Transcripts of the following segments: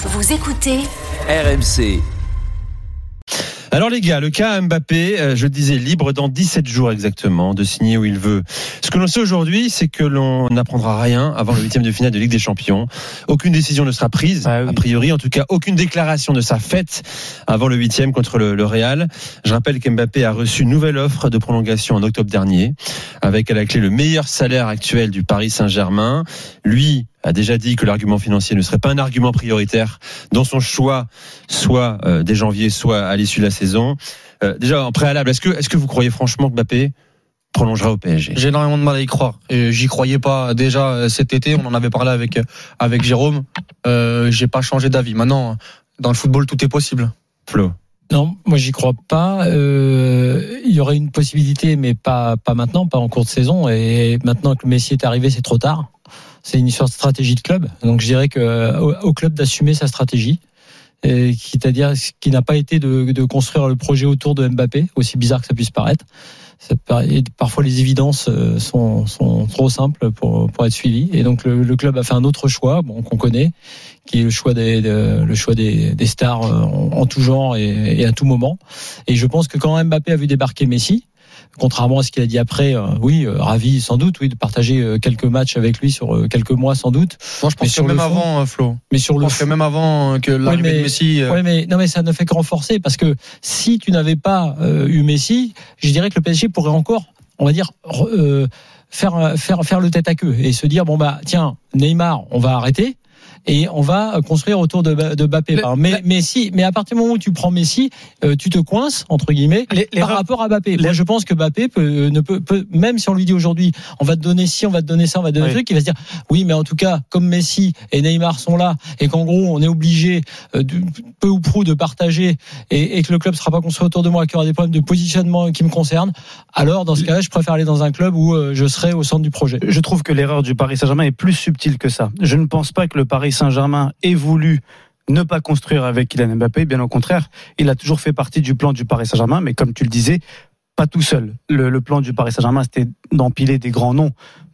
Vous écoutez RMC. Alors les gars, le cas Mbappé, euh, je le disais, libre dans 17 jours exactement de signer où il veut. Ce que l'on sait aujourd'hui, c'est que l'on n'apprendra rien avant le huitième de finale de Ligue des Champions. Aucune décision ne sera prise, Ah oui. a priori, en tout cas, aucune déclaration ne sera faite avant le huitième contre le, le Real. Je rappelle qu'Mbappé a reçu une nouvelle offre de prolongation en octobre dernier, avec à la clé le meilleur salaire actuel du Paris Saint-Germain. Lui a déjà dit que l'argument financier ne serait pas un argument prioritaire dans son choix, soit euh, dès janvier, soit à l'issue de la saison. Euh, déjà en préalable, est-ce que, est-ce que vous croyez franchement que Mbappé prolongera au PSG J'ai énormément de mal à y croire. Et J'y croyais pas déjà euh, cet été. On en avait parlé avec avec Jérôme. Euh, J'ai pas changé d'avis. Maintenant, dans le football, tout est possible. Flo? Non, moi j'y crois pas. Euh, il y aurait une possibilité, mais pas pas maintenant, pas en cours de saison. Et maintenant que Messi est arrivé, c'est trop tard. C'est une histoire de stratégie de club. Donc je dirais que au, au club d'assumer sa stratégie, c'est-à-dire ce qui n'a pas été de, construire le projet autour de Mbappé, aussi bizarre que ça puisse paraître. Parfois les évidences euh, sont, trop simples pour, être suivies. Et donc le, club a fait un autre choix, bon, qu'on connaît, qui est le choix des, stars euh, en, en tout genre et, et à tout moment. Et je pense que quand Mbappé a vu débarquer Messi, contrairement à ce qu'il a dit après, euh, oui, euh, ravi sans doute, oui, de partager euh, quelques matchs avec lui sur quelques mois sans doute. Moi, je Mais pense sur que le même fond- avant, euh, Flo. Mais sur Je le pense que fond- même avant que l'arrivée mais- de Messi. Ouais, mais non, mais ça ne fait que renforcer parce que si tu n'avais pas eu Messi, je dirais que le PSG pourrait encore, on va dire, re- faire faire faire le tête à queue et se dire bon bah tiens Neymar, on va arrêter. Et on va construire autour de, de Mbappé. Le- mais, Messi, mais à partir du moment où tu prends Messi, euh, tu te coinces entre guillemets Les- les par ra- rapport à Mbappé. les- Moi, je pense que Mbappé peut, euh, ne peut, peut, même si on lui dit aujourd'hui, on va te donner ci, on va te donner ça, on va te donner Oui. truc, il va se dire, oui, mais en tout cas, comme Messi et Neymar sont là, et qu'en gros, on est obligé, euh, de- peu ou prou, de partager, et, et que le club sera pas construit autour de moi, qu'il y aura des problèmes de positionnement qui me concernent, alors, dans ce cas-là, je préfère aller dans un club où euh, je serai au centre du projet. Je trouve que l'erreur du Paris Saint-Germain est plus subtile que ça. Je ne pense pas que le Paris Saint-Germain ait voulu ne pas construire avec Kylian Mbappé. Bien au contraire, il a toujours fait partie du plan du Paris Saint-Germain, mais comme tu le disais, pas tout seul. Le, plan du Paris Saint-Germain, c'était d'empiler des grands noms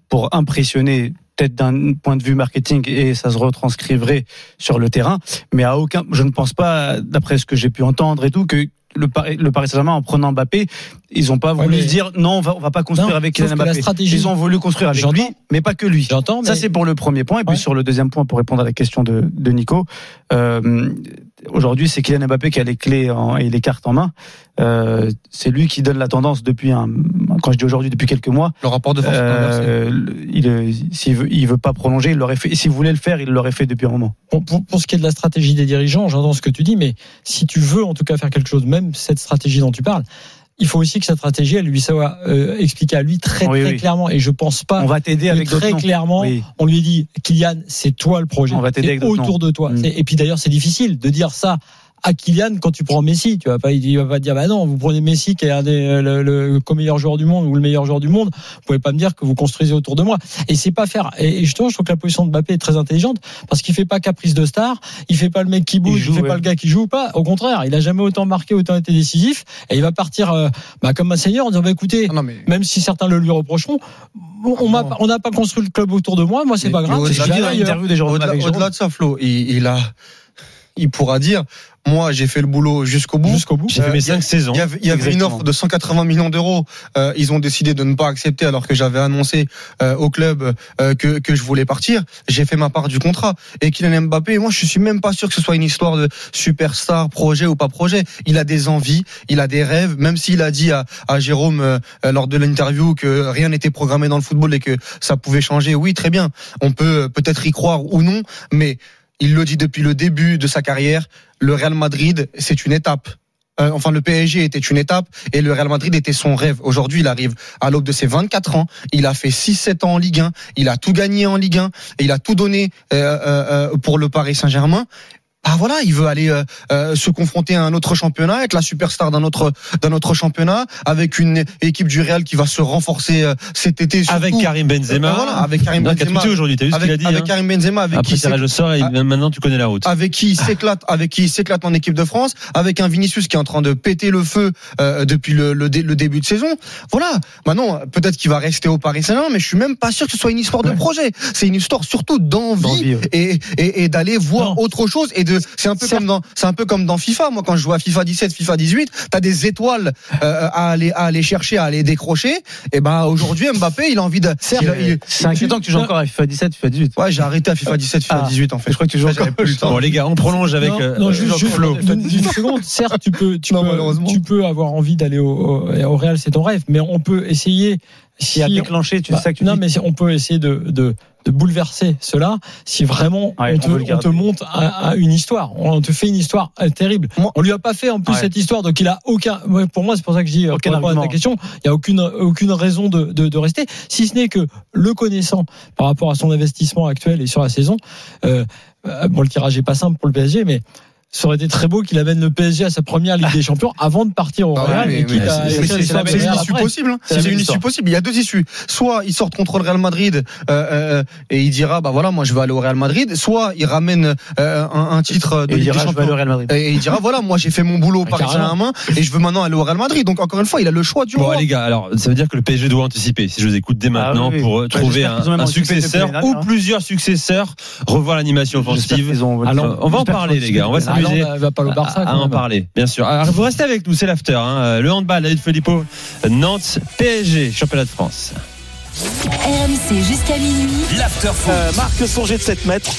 pour impressionner peut-être d'un point de vue marketing et ça se retranscriverait sur le terrain. Mais à aucun, je ne pense pas, d'après ce que j'ai pu entendre et tout, que le Paris, le Paris Saint-Germain, en prenant Mbappé, ils n'ont pas voulu se dire non, on va, on va pas construire Non, avec Kylian Mbappé. Ils ont voulu construire avec lui, mais pas que lui. J'entends, mais Ça, c'est pour le premier point. Et puis Ouais. sur le deuxième point, pour répondre à la question de, de Nico, euh, aujourd'hui, c'est Kylian Mbappé qui a les clés en- et les cartes en main. Euh, c'est lui qui donne la tendance depuis un, quand je dis aujourd'hui, depuis quelques mois. Le rapport de force. Euh, il, euh, s'il veut, il veut pas prolonger, il l'aurait fait. S'il voulait le faire, il l'aurait fait depuis un moment. Pour, pour, pour ce qui est de la stratégie des dirigeants, j'entends ce que tu dis, mais si tu veux en tout cas faire quelque chose, même cette stratégie dont tu parles, il faut aussi que cette stratégie, elle lui soit euh, expliquée à lui très Oui, très oui. clairement. Et je pense pas On va t'aider avec très clairement, Oui. on lui dit, Kylian, c'est toi le projet. On va t'aider autour de toi. Mm. Et puis d'ailleurs, c'est difficile de dire ça à Kylian quand tu prends Messi. Tu vas pas, il va pas dire, bah non, vous prenez Messi qui est un des, le, le co-meilleur joueur du monde ou le meilleur joueur du monde. Vous pouvez pas me dire que vous construisez autour de moi. Et c'est pas faire. Et et justement, je trouve que la position de Mbappé est très intelligente parce qu'il fait pas caprice de star. Il fait pas le mec qui bouge. Il, joue, fait ouais. pas le gars qui joue pas. Au contraire, il a jamais autant marqué, autant été décisif. Et il va partir, euh, bah, comme un seigneur en disant, bah, écoutez, Ah non, mais. même si certains le lui reprocheront, on m'a pas- on n'a pas construit le club autour de moi. Moi, c'est pas grave. au-delà de ça, Flo, il, il a, il pourra dire, moi, j'ai fait le boulot jusqu'au bout. Jusqu'au bout. J'ai fait mes il y a- 5 saisons. Il y avait, y avait une offre de 180 millions d'euros. Euh, ils ont décidé de ne pas accepter alors que j'avais annoncé euh, au club euh, que, que je voulais partir. J'ai fait ma part du contrat. Et Kylian Mbappé, moi, je suis même pas sûr que ce soit une histoire de superstar, projet ou pas projet. Il a des envies, il a des rêves. Même s'il a dit à, à Jérôme euh, lors de l'interview que rien n'était programmé dans le football et que ça pouvait changer. Oui, très bien. On peut peut-être y croire ou non, mais il le dit depuis le début de sa carrière. Le Real Madrid, c'est une étape euh, enfin le PSG était une étape et le Real Madrid était son rêve. Aujourd'hui, il arrive à l'aube de ses 24 ans. Il a fait 6-7 ans en Ligue 1. Il a tout gagné en Ligue 1 et il a tout donné euh, euh, pour le Paris Saint-Germain. Ah voilà, il veut aller euh, euh, se confronter à un autre championnat, être la superstar d'un autre d'un autre championnat, avec une équipe du Real qui va se renforcer euh, cet été. surtout. Avec Karim Benzema. Euh, voilà, avec Karim Non, Benzema. aujourd'hui, t'as vu ce qu'il a Avec, dit avec hein Karim Benzema, avec Après qui tirage au sort, et maintenant tu connais la route. avec qui il s'éclate, avec qui il s'éclate en équipe de France, avec un Vinicius qui est en train de péter le feu euh, depuis le, le, dé- le début de saison. Voilà. Maintenant, peut-être qu'il va rester au Paris Saint-Germain, mais je suis même pas sûr que ce soit une histoire de projet. C'est une histoire surtout d'envie D'envie, ouais. et, et, et d'aller voir Non. autre chose. Et de, c'est un peu comme dans, c'est un peu comme dans FIFA. Moi, quand je joue à FIFA 17, FIFA 18, t'as des étoiles euh, à aller à aller chercher, à aller décrocher. Et ben aujourd'hui, Mbappé, il a envie de. C'est inquiétant que tu joues encore à FIFA 17, FIFA 18. Ouais, j'ai arrêté à FIFA 17, FIFA Ah. 18 en fait. Je crois que tu joues encore. plus le temps. Bon les gars, on prolonge avec non, euh, non, juste, juste Flo. une, une seconde. Certes, tu peux, tu Non, peux, tu peux avoir envie d'aller au, au, au Real, c'est ton rêve, mais on peut essayer. S'il y a si- déclenché, tu bah, sais que tu non, dis. mais si- on peut essayer de, de, de bouleverser cela si vraiment Ouais, on, te, on te monte à, à une histoire. On te fait une histoire euh, terrible. Moi- on lui a pas fait en plus Ouais. cette histoire, donc il a aucun. Pour moi, c'est pour ça que je dis euh, Aucun pour répondre à ta argument. question. Il y a aucune aucune raison de, de, de rester, si ce n'est que le connaissant par rapport à son investissement actuel et sur la saison. Euh, bon, le tirage est pas simple pour le PSG, mais ça aurait été très beau qu'il amène le PSG à sa première Ligue des Champions avant de partir au Ah Real. à c'est- une issue possible. hein. C'est une issue possible. Il y a deux issues. Soit il sort contre le Real Madrid euh, euh, et il dira bah voilà moi je vais aller au Real Madrid. Soit il ramène euh, un, titre de Ligue des Champions. Real Madrid. Et il dira voilà moi j'ai fait mon boulot au Ah, Paris. Saint-Germain et je veux maintenant aller au Real Madrid. Donc encore une fois il a le choix du Bon les gars, alors ça veut dire que le PSG doit anticiper. Si je vous écoute dès maintenant Ah pour euh, trouver un, successeur ou hein. plusieurs successeurs, revoir l'animation offensive. Euh, on va en parler les gars, on va Ah va pas au Barça. à, en parler, bien sûr. Alors, vous restez avec nous, c'est l'after. Hein. Le handball, David Filippo, Nantes, PSG, championnat de France. RMC jusqu'à minuit. L'afterfoot. Euh, marque son jet de 7 mètres.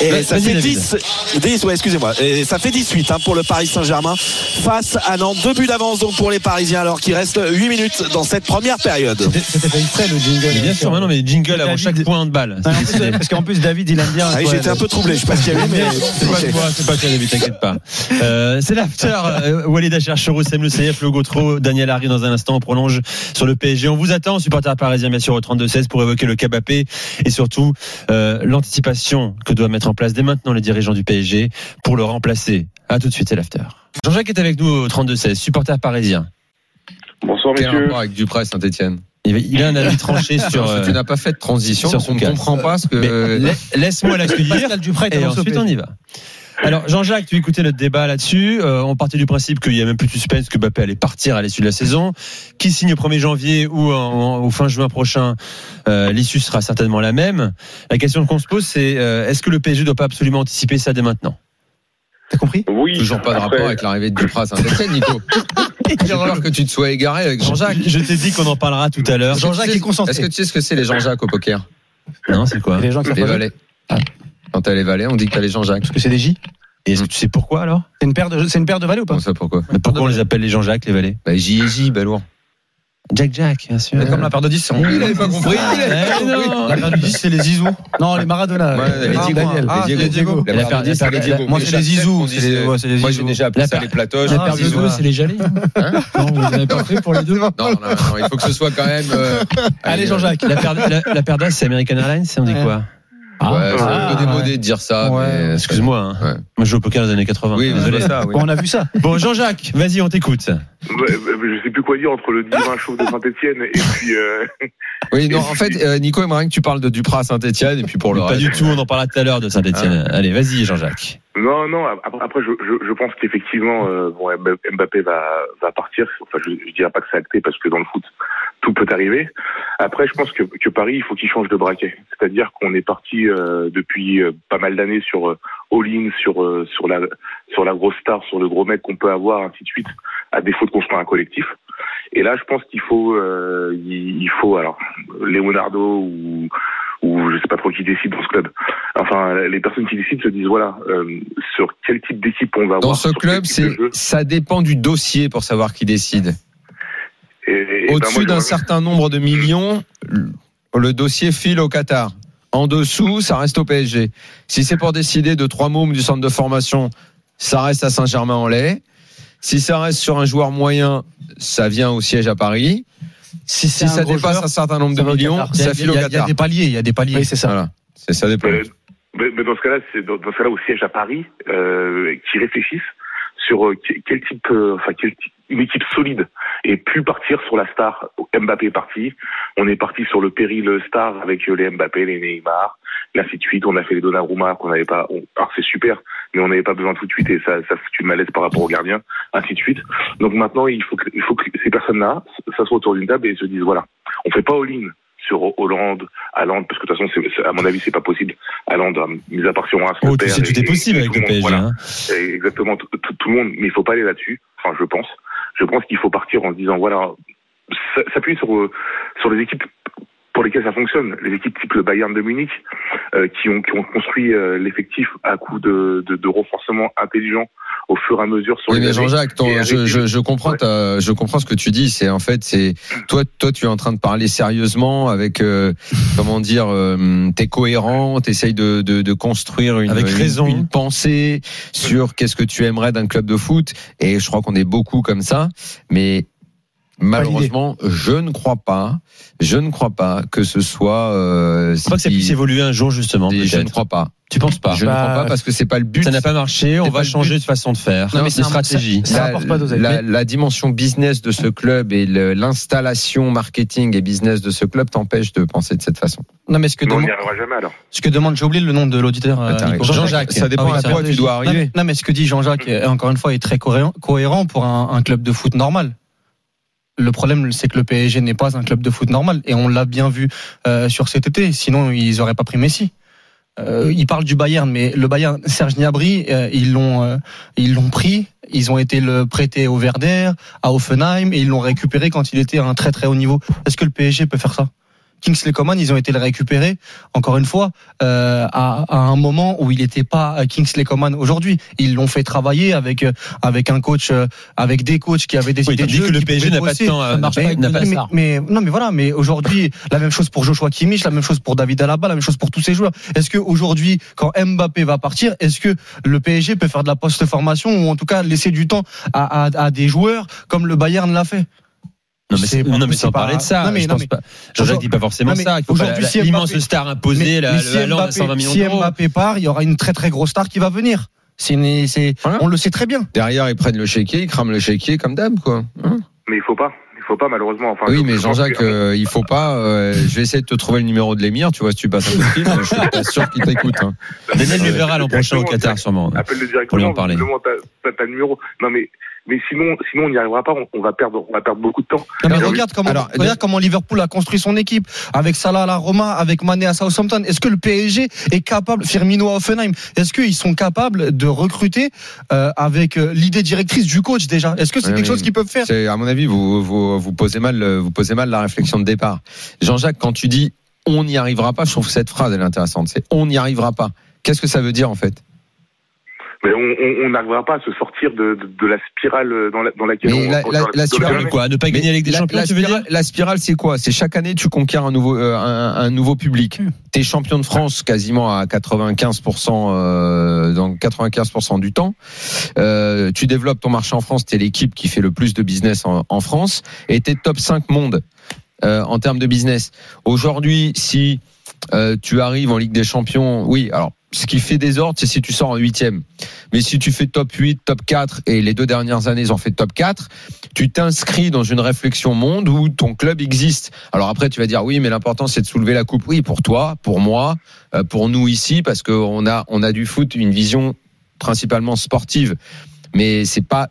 Et ça fait David. 10, 10 ouais, excusez-moi. Et ça fait 18 hein, pour le Paris Saint-Germain face à Nantes. Deux buts d'avance donc pour les Parisiens alors qu'il reste 8 minutes dans cette première période. C'était c'était fait exprès le jingle. Mais bien sûr, maintenant, mais jingle avant chaque point de balle. Ah. Parce qu'en plus, David, il aime bien. Ah J'étais un peu troublé, je sais pas ce qu'il y avait, mais. C'est pas toi, c'est pas toi, David, t'inquiète pas. Euh, c'est l'after. Euh, Walid Acharcherou, Sem Le Seyef, le Gautreau, Daniel Harry dans un instant. On prolonge sur le PSG. On vous attend, supporters parisiens, bien sûr, au 32-16 pour évoquer le Cabapé et surtout euh, l'anticipation que doit mettre en place dès maintenant les dirigeants du PSG pour le remplacer. À tout de suite, c'est l'after. Jean-Jacques est avec nous au 32-16, supporter parisien. Bonsoir Quel messieurs. rapport avec Duprat et Saint-Etienne Il a un avis tranché sur. Parce que euh, Tu n'as pas fait de transition, sur donc on ne comprend pas ce que. la- Laisse-moi l'accueillir. Et ensuite, on y va. Alors, Jean-Jacques, tu écoutais notre débat là-dessus. Euh, on partait du principe qu'il y a même plus de suspense que Mbappé allait partir à l'issue de la saison. Qui signe au 1er janvier ou en- au fin juin prochain, euh, l'issue sera certainement la même. La question qu'on se pose, c'est euh, est-ce que le PSG ne doit pas absolument anticiper ça dès maintenant? T'as compris? Oui. Toujours pas de après, rapport avec l'arrivée de Duprat à Saint-Etienne, Nico. J'ai peur que tu te sois égaré avec Jean-Jacques. Je t'ai dit qu'on en parlera tout à l'heure. Jean-Jacques est concentré. Est-ce que tu sais ce que c'est les Jean-Jacques au poker? Non, c'est quoi? Les gens qui Les valets. Quand t'as les valets, on dit que t'as les Jean-Jacques. Parce que c'est des J. Et est-ce que tu sais pourquoi alors? C'est une paire de, c'est une paire de valets ou pas? Comment ça, pourquoi Mais Pourquoi on les appelle les Jean-Jacques, les valets? Bah, J et J, balourd. Jack Jack, bien sûr. Comme la paire de 10, c'est en Il avait pas compris. il avait pas Eh compris. La paire de 10, c'est les Zizou. Non, les Maradona. Ouais, les les Ah, Diego. moi, Daniel. ah, Les c'est les Diego. La paire de 10, la c'est les Diego. moi, c'est les Zizou, Moi, j'ai déjà appelé La ça paire- les platoches. La paire de bisous. deux, c'est les jalets. Hein Non, vous n'avez pas fait pour les deux. Non, non, non, il faut que ce soit quand même. euh, Allez, Jean-Jacques. La paire, la, la paire d'as, c'est American Airlines, on dit quoi? Ouais, c'est Ah, un peu démodé de dire ça. Ouais. mais- Excuse-moi, hein. Ouais. moi je joue au poker dans les années 80. Oui, désolé. désolé ça. oui. On a vu ça. Bon, Jean-Jacques, vas-y, on t'écoute. ouais, ouais, je sais plus quoi dire entre le divin chauve de Saint-Etienne et puis. euh, Oui, non, en fait, euh, Nico aimerait que tu parles de Duprat à Saint-Etienne et puis pour le Pas reste. du tout, on en parlera tout à l'heure de Saint-Etienne. Allez, vas-y, Jean-Jacques. Non, non. Après, après, je, je, je pense qu'effectivement, euh, bon, Mbappé va, va partir. Enfin, je, je dirais pas que c'est acté parce que dans le foot, tout peut arriver. Après, je pense que, que Paris, il faut qu'il change de braquet. C'est-à-dire qu'on est parti euh, depuis euh, pas mal d'années sur euh, all-in, sur euh, sur la sur la grosse star, sur le gros mec qu'on peut avoir, ainsi de suite, à défaut de construire un collectif. Et là, je pense qu'il faut euh, il, il faut alors Leonardo ou ou je sais pas trop qui décide dans ce club. Enfin, les personnes qui décident se disent voilà euh, sur quel type d'équipe on va avoir. Dans ce club, c'est ça dépend du dossier pour savoir qui décide. Ben, Au-dessus moi, d'un certain nombre de millions, le dossier file au Qatar. En dessous, ça reste au PSG. Si c'est pour décider de trois mômes du centre de formation, ça reste à Saint-Germain-en-Laye. Si ça reste sur un joueur moyen, ça vient au siège à Paris. Si Si ça dépasse un certain nombre de millions, Qatar. Ça il file au a- il y a Qatar. des paliers, il y a des paliers. Oui, c'est ça. Voilà. C'est ça dépend. Euh, mais, mais dans ce cas-là, c'est dans, dans ce cas-là au siège à Paris euh, qui réfléchissent sur euh, que- quel type, euh, enfin quel une équipe solide et plus partir sur la star. Mbappé est parti, on est parti sur le péril star avec euh, les Mbappé, les Neymar, ainsi de suite. On a fait les Donnarumma qu'on n'avait pas. alors c'est super, mais on n'avait pas besoin tout de suite et ça, ça fout une malaise par rapport au gardien, ainsi de suite. Donc maintenant, il faut que, il faut que ces personnes-là s'assoient autour d'une table et se disent voilà, on fait pas all-in sur Hollande, Haaland, parce que de toute façon, c'est- à mon avis, c'est pas possible. Haaland, euh, mis à part si on rase Oh, père sais, tout est possible avec tout le PSG. voilà. hein. Exactement, tout, tout- tout le monde, mais il faut pas aller là-dessus. Enfin, je pense. Je pense qu'il faut partir en se disant voilà, s'appuyer sur euh, sur les équipes pour lesquelles ça fonctionne, les équipes type le Bayern de Munich, euh, qui ont qui ont construit euh, l'effectif à coup de, de de renforcement intelligent au fur et à mesure sur Oui, les mais. Jean-Jacques, je, des- je, je comprends, Ouais. ta- je comprends ce que tu dis. C'est en fait, c'est toi, toi, tu es en train de parler sérieusement avec, euh, comment dire, euh, t'es cohérent, t'essayes de, de, de construire une, Avec une- raison. une pensée sur qu'est-ce que tu aimerais d'un club de foot. Et je crois qu'on est beaucoup comme ça, mais malheureusement, je ne crois pas, je ne crois pas que ce soit. Euh, Je crois que ça puisse évoluer un jour justement. je ne crois pas. Tu penses pas? Je ne Bah, crois pas parce que c'est pas le but. Ça n'a pas marché. On va changer de façon de faire. Non, mais c'est stratégie. ça rapporte pas d'oseille. la, la dimension business de ce club et l'installation marketing et business de ce club t'empêche de penser de cette façon. Non, mais ce que Mais on n'y demande, arrivera jamais alors. ce que demande, j'ai oublié le nom de l'auditeur. euh. Jean-Jacques. Ça dépend Ah oui, à quoi tu dois arriver. Non, mais ce que dit Jean-Jacques, euh, encore une fois, est très cohérent, cohérent pour un, un club de foot normal. Le problème, c'est que le PSG n'est pas un club de foot normal. Et on l'a bien vu euh, sur cet été. Sinon, ils n'auraient pas pris Messi. Euh, il parle du Bayern, mais le Bayern, Serge Gnabry, euh, ils l'ont, euh, ils l'ont pris. Ils ont été le prêté au Werder, à Offenheim, et ils l'ont récupéré quand il était à un très très haut niveau. Est-ce que le PSG peut faire ça? Kingsley Coman, ils ont été le récupérer, encore une fois, euh, à, à un moment où il n'était pas Kingsley Coman aujourd'hui. Ils l'ont fait travailler avec euh, avec un coach, euh, avec des coachs qui avaient des Oui, de jeu. que le PSG n'a pas de temps à- marche n'a pas Mais, mais- non, mais voilà, mais aujourd'hui, la même chose pour Joshua Kimmich, la même chose pour David Alaba, la même chose pour tous ces joueurs. Est-ce que aujourd'hui, quand Mbappé va partir, est-ce que le PSG peut faire de la post-formation ou en tout cas laisser du temps à, à, à des joueurs comme le Bayern l'a fait? Non mais, C'est pas- non, mais sans pas- parler de ça, non, mais- je non, pense mais- pas. Jean-Jacques dit pas forcément Non, mais ça. Il faut pas aujourd'hui, la- si l'immense Mbappé- star imposée, mais, la, mais le si Haaland à Mbappé, 120 millions si. Mbappé part, il y aura une très très grosse star qui va venir. C'est, une- c'est, Voilà. on le sait très bien. Derrière, ils prennent le chéquier, ils crament le chéquier comme d'hab, quoi. Hein Mais il faut pas. Il faut pas malheureusement. Enfin, oui, mais Jean-Jacques, que- euh, il faut pas. euh, je vais essayer de te trouver le numéro de l'émir. Tu vois, si tu passes un coup de fil, je suis pas sûr qu'il t'écoute. hein. Daniel le verra l'an prochain au Qatar sûrement. Appelle-le directement. Pour lui en parler. t'as le numéro. Non, mais, mais sinon, sinon, on n'y arrivera pas. On, on va perdre, on va perdre beaucoup de temps. Non, mais Alors, regarde comment, alors, regarde comment Liverpool a construit son équipe avec Salah à la Roma, avec Mané à Southampton. Est-ce que le PSG est capable, Firmino à Offenheim, est-ce qu'ils sont capables de recruter euh, avec euh, l'idée directrice du coach déjà? Est-ce que c'est quelque chose qu'ils peuvent faire? À mon avis, vous, vous, vous posez mal, euh, vous posez mal la réflexion de départ. Jean-Jacques, quand tu dis on n'y arrivera pas, je trouve que cette phrase elle est intéressante. C'est on n'y arrivera pas. Qu'est-ce que ça veut dire en fait? Mais on on- on n'arrivera pas à se sortir de, de, de la spirale dans, la, dans laquelle Mais on. la- la- spirale Quoi, ne pas gagner avec des la, champions, la tu veux dire la spirale, c'est quoi? C'est chaque année tu conquiers un nouveau euh, un, un nouveau public. T'es champion de France quasiment à 95% euh, dans 95% du temps. Euh, tu développes ton marché en France. T'es l'équipe qui fait le plus de business en, en France et t'es top 5 monde euh, en termes de business. Aujourd'hui, si euh, tu arrives en Ligue des Champions, oui. Alors, ce qui fait désordre, c'est si tu sors en huitième. Mais si tu fais top 8, top 4, et les deux dernières années, ils ont fait top 4, tu t'inscris dans une réflexion monde où ton club existe. Alors après, tu vas dire, oui, mais l'important, c'est de soulever la coupe. Oui, pour toi, pour moi, euh, pour nous ici, parce qu'on a, on a du foot une vision principalement sportive. Mais c'est pas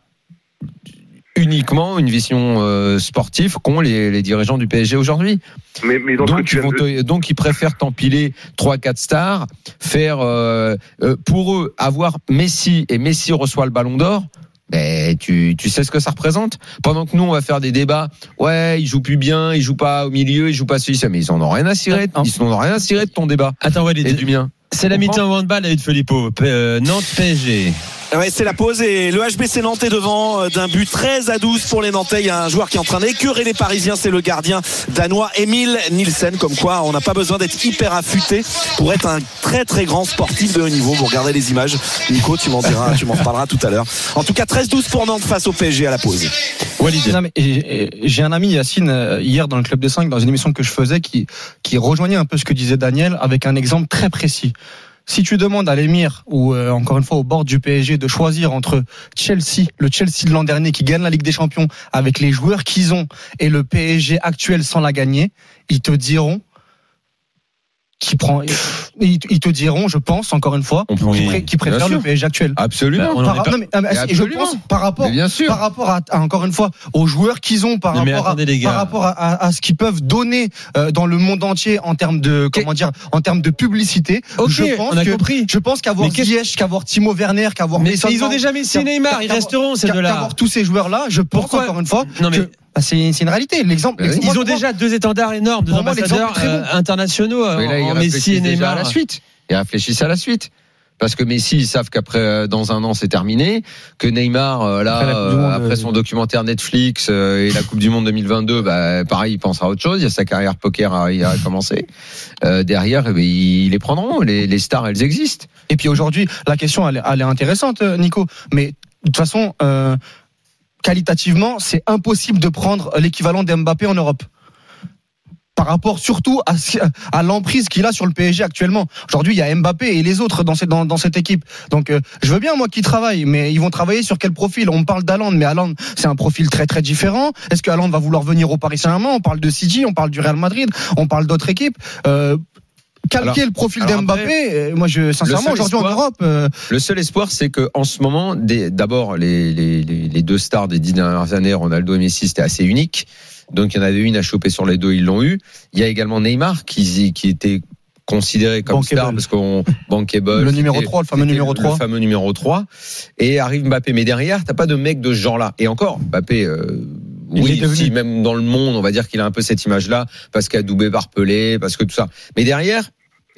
uniquement une vision euh, sportive qu'ont les, les dirigeants du PSG aujourd'hui. Mais, mais Donc ils, vont de- donc ils préfèrent t'empiler trois quatre stars, faire euh, euh, pour eux avoir Messi et Messi reçoit le Ballon d'Or. Ben, tu, tu sais ce que ça représente Pendant que nous, on va faire des débats. Ouais, ils jouent plus bien, ils jouent pas au milieu, ils jouent pas celui Mais ils en ont rien à cirer. Non. Ils en ont rien à cirer de ton débat Attends, et Walid, du mien. c'est la mi-temps handball avec Filippo. P- euh, Nantes PSG. Ouais, c'est la pause et le HBC Nantais devant euh, d'un but 13 à 12 pour les Nantais. Il y a un joueur qui est en train d'écœurer les Parisiens, c'est le gardien danois Emile Nielsen. Comme quoi, on n'a pas besoin d'être hyper affûté pour être un très très grand sportif de haut niveau. Vous regardez les images. Nico, tu m'en diras, tu m'en reparleras tout à l'heure. En tout cas, 13-12 pour Nantes face au PSG à la pause. Walid. Non, mais, et- et j'ai un ami Yacine euh, hier dans le club des 5 dans une émission que je faisais qui qui rejoignait un peu ce que disait Daniel avec un exemple très précis. Si tu demandes à l'émir ou euh, encore une fois au bord du PSG de choisir entre Chelsea, le Chelsea de l'an dernier qui gagne la Ligue des Champions avec les joueurs qu'ils ont et le PSG actuel sans la gagner, ils te diront qui prend ils, ils te diront je pense encore une fois peut- qui, oui, pré- qui préfèrent le. PSG actuel. Absolument. Bah, Par- est pas- non, mais, ah, mais, Mais et je absolument. pense par rapport Mais bien sûr. par rapport à, à, encore une fois aux joueurs qu'ils ont par mais rapport à, attendez, gars. par rapport à, à- à ce qu'ils peuvent donner euh, dans le monde entier en termes de comment dire en termes de publicité Ok, je pense on a que compris. je pense qu'avoir Mais Ziyech qu'avoir Timo Werner qu'avoir Mais ils ont déjà Messi Neymar, ils resteront ces deux-là. qu'avoir tous ces joueurs là je pense Pourquoi encore une fois Non, mais- que bah, c'est une réalité l'exemple Oui. l'exemple- Ils moi, ont déjà deux étendards énormes, deux moi, ambassadeurs bon. euh, internationaux euh, Mais là, en Messi et réfléchissent déjà à Neymar. la suite. Ils réfléchissent à la suite. Parce que Messi, ils savent qu'après, euh, dans un an, c'est terminé. Que Neymar, euh, là, Après euh, Monde, euh, son documentaire Netflix euh, et la Coupe du Monde 2022, bah, pareil, il pense à autre chose. Il y a sa carrière poker à, à commencer. Euh, derrière, eh ben, ils les prendront. Les, les stars, elles existent. Et puis aujourd'hui, la question, elle, est- elle est intéressante, Nico. Mais de toute façon, euh, qualitativement, c'est impossible de prendre l'équivalent d'Mbappé en Europe. Par rapport surtout à, l'emprise qu'il a sur le PSG actuellement. Aujourd'hui, il y a Mbappé et les autres dans cette, équipe. Donc, euh, je veux bien, moi, qu'ils travaillent, mais ils vont travailler sur quel profil? On parle d'Aland, mais Aland, c'est un profil très, très différent. Est-ce que va vouloir venir au Paris Saint-Germain? On parle de City, on parle du Real Madrid, on parle d'autres équipes. Euh, calquer Alors- le profil d'Mbappé, moi, je, sincèrement, aujourd'hui en Europe, euh, Le seul espoir, c'est que en ce moment, d'abord, les, les, les, les deux stars des dix dernières années, Ronaldo et Messi, c'était assez unique. Donc, il y en avait une à choper sur les deux, ils l'ont eu. Il y a également Neymar qui, qui était considéré comme Bankable. star parce qu'on bankable. Le numéro c'était- 3, le fameux numéro 3. Le fameux numéro 3. Et arrive Mbappé. Mais derrière, t'as pas de mec de ce genre-là. Et encore, Mbappé, euh, oui, si même dans le monde, on va dire qu'il a un peu cette image-là, parce qu'il a doublé par Pelé, parce que tout ça. Mais derrière,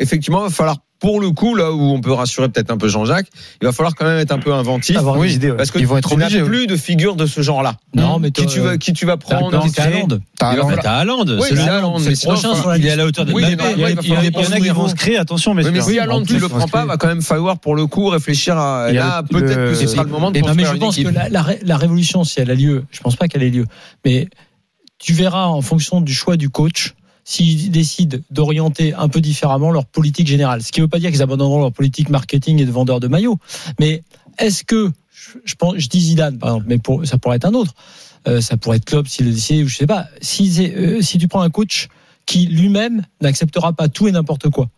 effectivement, il va falloir, pour le coup, là où on peut rassurer peut-être un peu Jean-Jacques, il va falloir quand même être un peu inventif. Avoir des idées, ouais. Parce que Ils vont être tu n'as plus de figure de ce genre-là. Non, mais Qui tu vas, qui tu vas prendre T'as qui t'as Oui, c'est le prochain enfin, sur la Il est à la hauteur de Oui, Mbappé. Il y il il il en a qui vont se créer, attention, mais Oui, mais si Haaland, En tu le prends pas, va quand même falloir pour le coup réfléchir à. Il y a Là, peut-être que ce le- sera le moment de non, mais je pense que la révolution, si elle a lieu, je pense pas qu'elle ait lieu, mais tu verras en fonction du choix du coach s'ils décident d'orienter un peu différemment leur politique générale. Ce qui ne veut pas dire qu'ils abandonneront leur politique marketing et de vendeur de maillots. Mais est-ce que, je, pense, je dis Zidane par exemple, mais ça pourrait être un autre. Euh, ça pourrait être Klopp s'il le ou je sais pas. Si, euh, si tu prends un coach qui lui-même n'acceptera pas tout et n'importe quoi,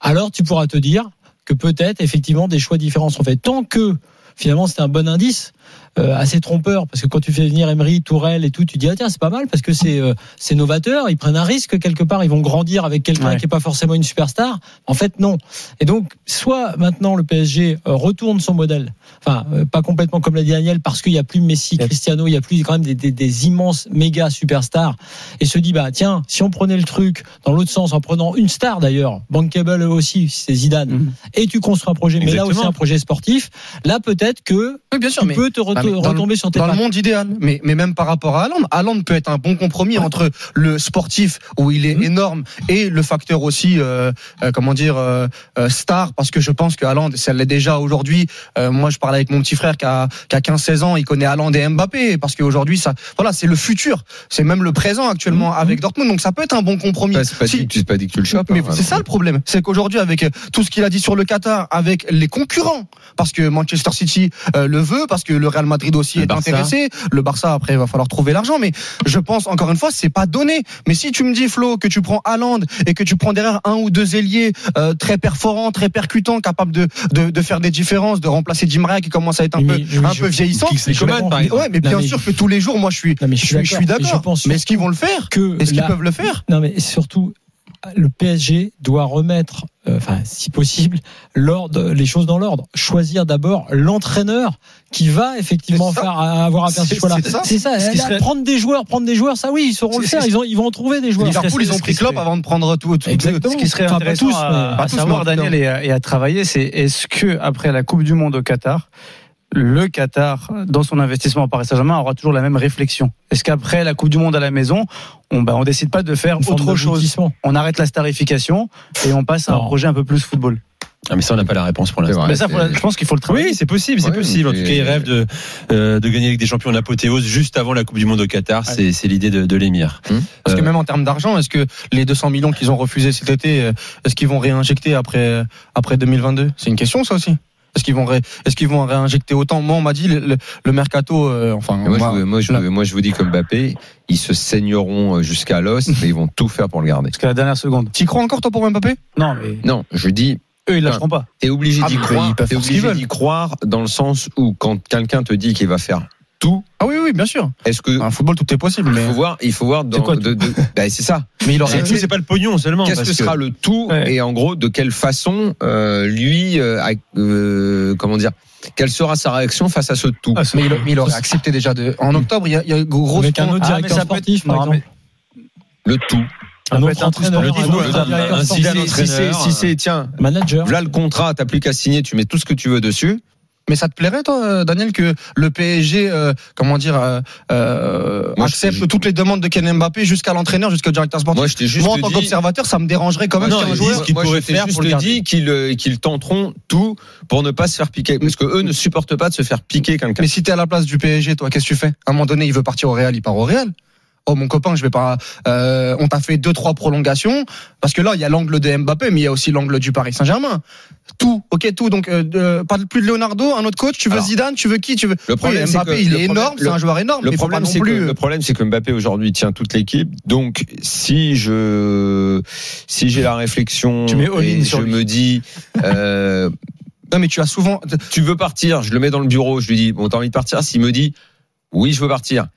alors tu pourras te dire que peut-être effectivement des choix différents sont faits. Tant que finalement c'est un bon indice, assez trompeur, parce que quand tu fais venir Emery, Tourelle et tout, tu dis ah tiens c'est pas mal parce que c'est euh, c'est novateur, ils prennent un risque quelque part, ils vont grandir avec quelqu'un Ouais. qui est pas forcément une superstar. En fait non. Et donc soit maintenant le PSG euh, retourne son modèle, enfin euh, pas complètement comme l'a dit Daniel parce qu'il y a plus Messi. Cristiano, il y a plus quand même des, des, des immenses méga superstars et se dit bah tiens si on prenait le truc dans l'autre sens en prenant une star d'ailleurs, bankable aussi, c'est Zidane, Mhm. et tu construis un projet, mais là Exactement. aussi un projet sportif, là peut-être que Oui, bien sûr, tu mais peux te re- Ah, dans le- retomber sur tes dans le monde idéal, mais, mais même par rapport à Haaland, Haaland peut être un bon compromis entre le sportif où il est Mhm. énorme et le facteur aussi, euh, euh, comment dire, euh, star, parce que je pense que Haaland, ça l'est déjà aujourd'hui. Euh, moi, je parle avec mon petit frère qui a, qui a 15-16 ans, il connaît Haaland et Mbappé, parce qu'aujourd'hui, ça, voilà, c'est le futur, c'est même le présent actuellement Mhm. avec Dortmund, donc ça peut être un bon compromis. Bah, c'est pas, Si- dit, que tu- c'est pas dit que tu le chopes. mais hein, c'est ça le problème, c'est qu'aujourd'hui avec tout ce qu'il a dit sur le Qatar, avec les concurrents, parce que Manchester City euh, le veut, parce que le Real Madrid aussi Le est Barça. intéressé, le Barça après il va falloir trouver l'argent, mais je pense encore une fois c'est pas donné. Mais si tu me dis Flo que tu prends Haaland et que tu prends derrière un ou deux ailiers euh, très perforants, très percutants, capables de, de, de faire des différences, de remplacer Di Maria qui commence à être un peu mais- un je- peu vieillissant. Mais mais Non, bien mais- sûr que tous les jours, moi je suis, mais je suis, Mais d'accord. pense Mais est-ce qu'ils vont le faire? Est-ce qu'ils peuvent le faire? Non, mais surtout, le PSG doit remettre, euh, enfin, si possible, l'ordre, les choses dans l'ordre. Choisir d'abord l'entraîneur qui va effectivement faire avoir à faire ces C'est- choix-là. c'est ça. C'est ça. Là, serait- Prendre des joueurs, prendre des joueurs, ça oui, ils sauront le faire. Ils, ont, ils vont en trouver des joueurs. Liverpool, ils ont pris Klopp avant de prendre tout. tout Exactement. Ce qui serait Enfin, intéressant tous, à, savoir, Daniel, et à, et à travailler, c'est est-ce que après la Coupe du Monde au Qatar, le Qatar, dans son investissement au Paris Saint-Germain, aura toujours la même réflexion. Est-ce qu'après la Coupe du Monde à la maison, on on décide pas de faire Une autre chose. On arrête la starification et on passe à un Non. projet un peu plus football. Ah, mais ça, on n'a pas la réponse pour l'instant. vrai, Mais ça, faut- c'est- je pense qu'il faut le travailler. Oui, c'est possible, c'est Ouais, possible. En tout cas, il rêve de, euh, de gagner avec des champions l'apothéose juste avant la Coupe du Monde au Qatar. C'est, c'est l'idée de, de l'émir. Parce que Euh, même en termes d'argent, est-ce que les 200 millions qu'ils ont refusés cet été, euh, est-ce qu'ils vont réinjecter après après 2022 C'est une question ça aussi. Est-ce qu'ils vont ré- est-ce qu'ils vont réinjecter autant? Moi on m'a dit le, le- le mercato, euh, enfin Moi, moi, je, moi, je, là- moi, je vous dis comme Mbappé, ils se saigneront jusqu'à l'os, mais ils vont tout faire pour le garder. Jusqu'à la dernière seconde. T'y crois encore toi pour Mbappé? Non, mais Non, je dis, eux, ils lâcheront pas. t'es obligé Ah, d'y croire. T'es obligé d'y croire dans le sens où quand quelqu'un te dit qu'il va faire tout, Ah oui oui bien sûr. est-ce que Un football tout est possible, mais il faut voir, il faut voir dans, C'est quoi, de, de- ben, c'est ça. mais il c'est, aurait le tout, c'est pas le pognon seulement. Qu'est-ce parce que sera le tout Ouais. et en gros de quelle façon euh, lui, euh, a- euh, comment dire, quelle sera sa réaction face à ce tout Ah, mais il, mais il aurait accepté déjà de. En octobre, il y a, il y a grosse. Avec un autre Ah, directeur être- sportif, par exemple. Le tout. Un autre entraîneur, le tout. Si c'est, si c'est, tiens, Manager. voilà le contrat, t'as plus qu'à signer, tu mets tout ce que tu veux dessus. Mais ça te plairait, toi, euh, Daniel, que le PSG, euh, comment dire, euh, euh, Moi, accepte je- toutes les demandes de Ken Mbappé jusqu'à l'entraîneur, jusqu'au directeur sportif? Moi, je t'ai juste Moi, en tant dit- qu'observateur, ça me dérangerait quand même Non, qu'un joueur. je t'ai faire pour le dit qu'ils qu'ils tenteront tout pour ne pas se faire piquer, parce que eux ne supportent pas de se faire piquer quelqu'un. Mais si t'es à la place du PSG, toi, qu'est-ce que tu fais? À un moment donné, il veut partir au Real, il part au Real. Oh mon copain, je vais pas. euh, on t'a fait deux trois prolongations parce que là il y a l'angle de Mbappé, mais il y a aussi l'angle du Paris Saint-Germain. Tout, ok, tout. Donc euh, pas plus de Leonardo, un autre coach? Tu veux Alors, Zidane, tu veux qui, tu veux. Le problème, Oui, Mbappé, que- il est problème- énorme, c'est un joueur énorme. Le problème, c'est que, euh, le problème, c'est que Mbappé aujourd'hui tient toute l'équipe. Donc, si je, si j'ai la réflexion, Tu mets all-in et sur je lui. me dis, euh, Non, mais tu as souvent. tu veux partir, je le mets dans le bureau, je lui dis, bon, t'as envie de partir? S'il me dit, oui, je veux partir.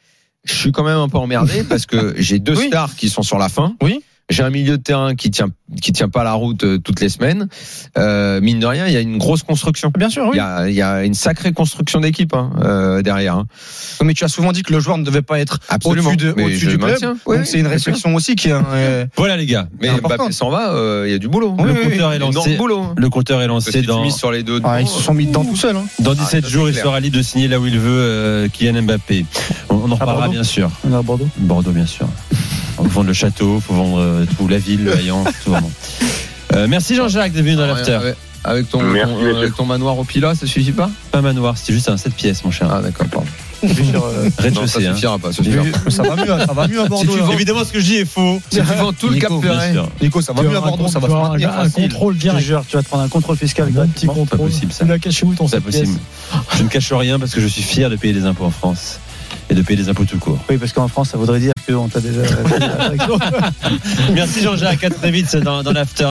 Je suis quand même un peu emmerdé parce que j'ai deux Oui. stars qui sont sur la fin. Oui. J'ai un milieu de terrain qui tient, qui tient pas la route euh, toutes les semaines. Euh, mine de rien, il y a une grosse construction. Bien sûr, Il oui. y a, il y a une sacrée construction d'équipe hein, euh, derrière. hein. Mais tu as souvent dit que le joueur ne devait pas être Absolument. au-dessus de- je du club. c'est une réflexion aussi qui est. euh, Voilà les gars. Mais. Mbappé s'en va, euh, il y a du boulot. Oui, le oui, compteur est lancé. boulot. hein. Le compteur est lancé dans, sur les deux. ah, ils se sont mis dedans tout seuls. Hein. dans Ah, 17 ça, jours. Il sera libre de signer là où il veut, euh, Kylian Mbappé. On, on en reparlera Bordeaux bien sûr. On est à Bordeaux. Bordeaux, bien sûr. Faut vendre le château, faut vendre euh, tout, la ville, le haillan, tout vraiment. Euh, merci Jean-Jacques d'être venu dans Ouais, l'after. avec- Avec ton, Merci, ton- messieurs. avec ton manoir au Pilat, ça suffit pas? Pas manoir, c'était juste un 7 pièces, mon cher. Ah d'accord, pardon. Euh, Non, ça hein. suffira pas. Ça suffira pas. Ça va mieux, ça va mieux à Bordeaux. tu là. vends- Évidemment, ce que je dis est faux. Si tu vends tout le Cap Ferret. Nico, ça va mieux à Bordeaux, ça va se maintenir un, contrôle direct. jure, tu vas te prendre un contrôle fiscal. Un petit contrôle. possible, ça. Tu l'as caché où ton C'est 7 pièces possible. Je ne cache rien parce que je suis fier de payer des impôts en France et de payer des impôts tout court. Oui, parce qu'en France, ça voudrait dire qu'on t'a déjà. Merci Jean-Jacques, à très vite dans, dans l'after.